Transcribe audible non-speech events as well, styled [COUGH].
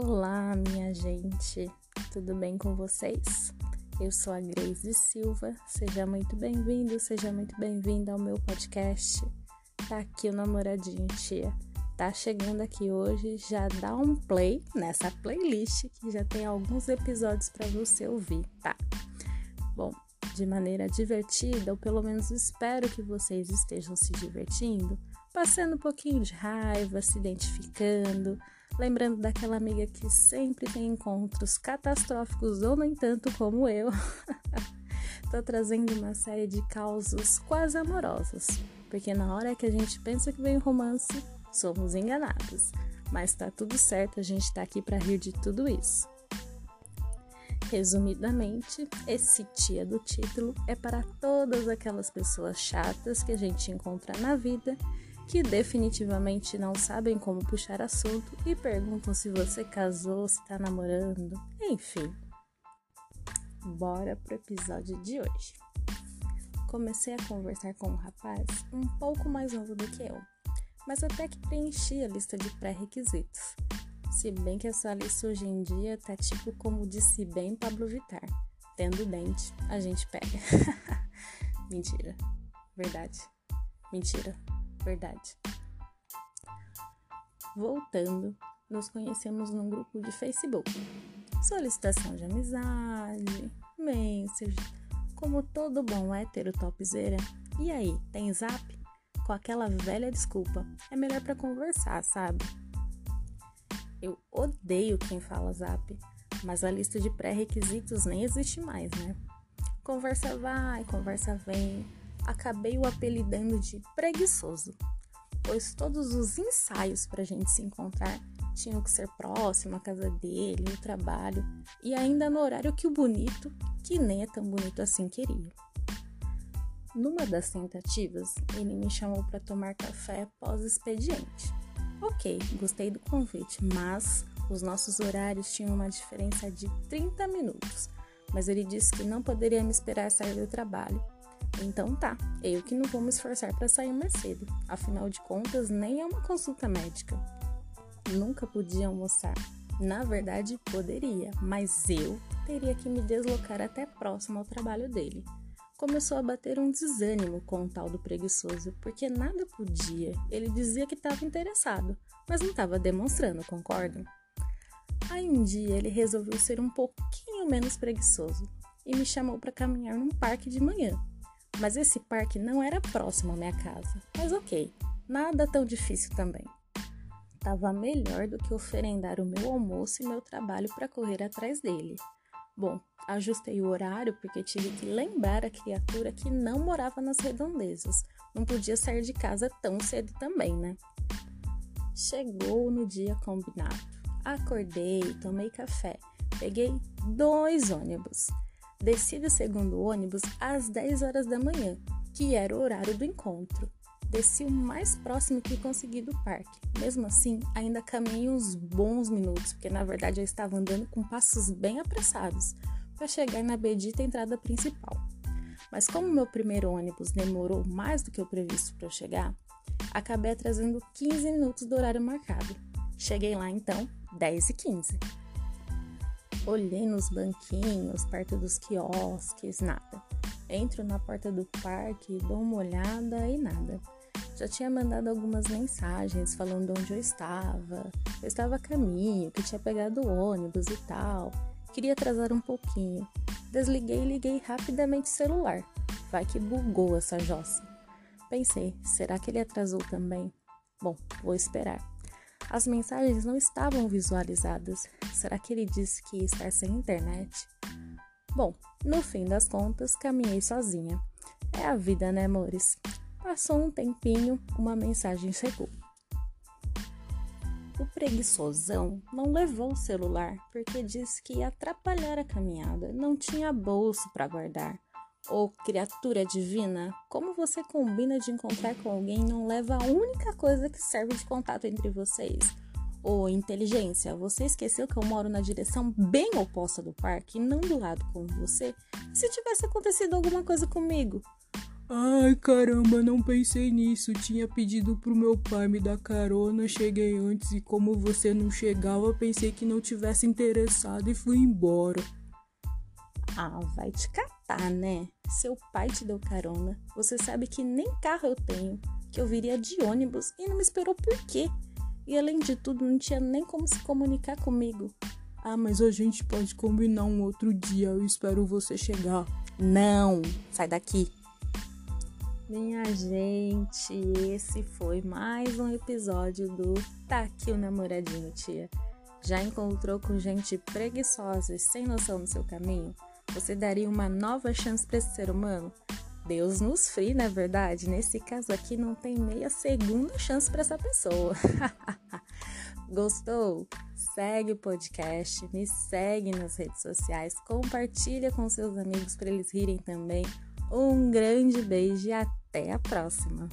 Olá, minha gente, tudo bem com vocês? Eu sou a Grace Silva, seja muito bem-vindo, seja muito bem-vinda ao meu podcast. Tá aqui o namoradinho, tia. Tá chegando aqui hoje, já dá um play nessa playlist que já tem alguns episódios para você ouvir, tá? Bom, de maneira divertida, ou pelo menos espero que vocês estejam se divertindo, passando um pouquinho de raiva, se identificando Lembrando daquela amiga que sempre tem encontros catastróficos ou, no entanto, como eu. [LAUGHS] Tô trazendo uma série de causos quase amorosos, porque na hora que a gente pensa que vem romance, somos enganados. Mas tá tudo certo, a gente tá aqui para rir de tudo isso. Resumidamente, esse tia do título é para todas aquelas pessoas chatas que a gente encontra na vida que definitivamente não sabem como puxar assunto e perguntam se você casou, se tá namorando, enfim. Bora pro episódio de hoje. Comecei a conversar com um rapaz um pouco mais novo do que eu, mas até que preenchi a lista de pré-requisitos. Se bem que essa lista hoje em dia tá tipo como disse bem Pablo Vittar: tendo dente, a gente pega. [LAUGHS] Mentira. Verdade. Mentira verdade. Voltando, nos conhecemos num grupo de Facebook. Solicitação de amizade, message, como todo bom hétero topzera. E aí, tem zap? Com aquela velha desculpa, é melhor para conversar, sabe? Eu odeio quem fala zap, mas a lista de pré-requisitos nem existe mais, né? Conversa vai, conversa vem, acabei o apelidando de preguiçoso, pois todos os ensaios para a gente se encontrar tinham que ser próximo à casa dele, no trabalho e ainda no horário que o bonito, que nem é tão bonito assim, queria. Numa das tentativas, ele me chamou para tomar café pós-expediente. Ok, gostei do convite, mas os nossos horários tinham uma diferença de 30 minutos. Mas ele disse que não poderia me esperar sair do trabalho então tá, eu que não vou me esforçar para sair mais cedo. Afinal de contas, nem é uma consulta médica. Nunca podia almoçar. Na verdade, poderia, mas eu teria que me deslocar até próximo ao trabalho dele. Começou a bater um desânimo com o tal do preguiçoso, porque nada podia. Ele dizia que estava interessado, mas não estava demonstrando, concordam? Aí um dia ele resolveu ser um pouquinho menos preguiçoso e me chamou para caminhar num parque de manhã. Mas esse parque não era próximo à minha casa. Mas ok, nada tão difícil também. Tava melhor do que oferendar o meu almoço e meu trabalho para correr atrás dele. Bom, ajustei o horário porque tive que lembrar a criatura que não morava nas redondezas. Não podia sair de casa tão cedo também, né? Chegou no dia combinado. Acordei, tomei café, peguei dois ônibus. Desci do segundo ônibus às 10 horas da manhã, que era o horário do encontro. Desci o mais próximo que consegui do parque. Mesmo assim, ainda caminhei uns bons minutos, porque na verdade eu estava andando com passos bem apressados para chegar na bendita entrada principal. Mas como meu primeiro ônibus demorou mais do que o previsto para eu chegar, acabei atrasando 15 minutos do horário marcado. Cheguei lá então 10 e 15. Olhei nos banquinhos, perto dos quiosques, nada. Entro na porta do parque, dou uma olhada e nada. Já tinha mandado algumas mensagens falando onde eu estava. Eu estava a caminho, que tinha pegado o ônibus e tal. Queria atrasar um pouquinho. Desliguei e liguei rapidamente o celular. Vai que bugou essa jossa. Pensei, será que ele atrasou também? Bom, vou esperar. As mensagens não estavam visualizadas. Será que ele disse que ia estar sem internet? Bom, no fim das contas, caminhei sozinha. É a vida, né, amores? Passou um tempinho, uma mensagem chegou. O preguiçosão não levou o celular porque disse que ia atrapalhar a caminhada, não tinha bolso para guardar. Oh, criatura divina, como você combina de encontrar com alguém não leva a única coisa que serve de contato entre vocês? Oh, inteligência, você esqueceu que eu moro na direção bem oposta do parque, não do lado com você? Se tivesse acontecido alguma coisa comigo? Ai caramba, não pensei nisso. Tinha pedido pro meu pai me dar carona, cheguei antes e como você não chegava, pensei que não tivesse interessado e fui embora. Ah, vai te catar, né? Seu pai te deu carona. Você sabe que nem carro eu tenho, que eu viria de ônibus e não me esperou por quê? E além de tudo, não tinha nem como se comunicar comigo. Ah, mas a gente pode combinar um outro dia. Eu espero você chegar. Não, sai daqui. Minha gente, esse foi mais um episódio do Tá aqui o namoradinho, tia. Já encontrou com gente preguiçosa e sem noção no seu caminho? Você daria uma nova chance para esse ser humano? Deus nos free, não é verdade? Nesse caso aqui não tem meia segunda chance para essa pessoa. [LAUGHS] Gostou? Segue o podcast, me segue nas redes sociais, compartilha com seus amigos para eles rirem também. Um grande beijo e até a próxima!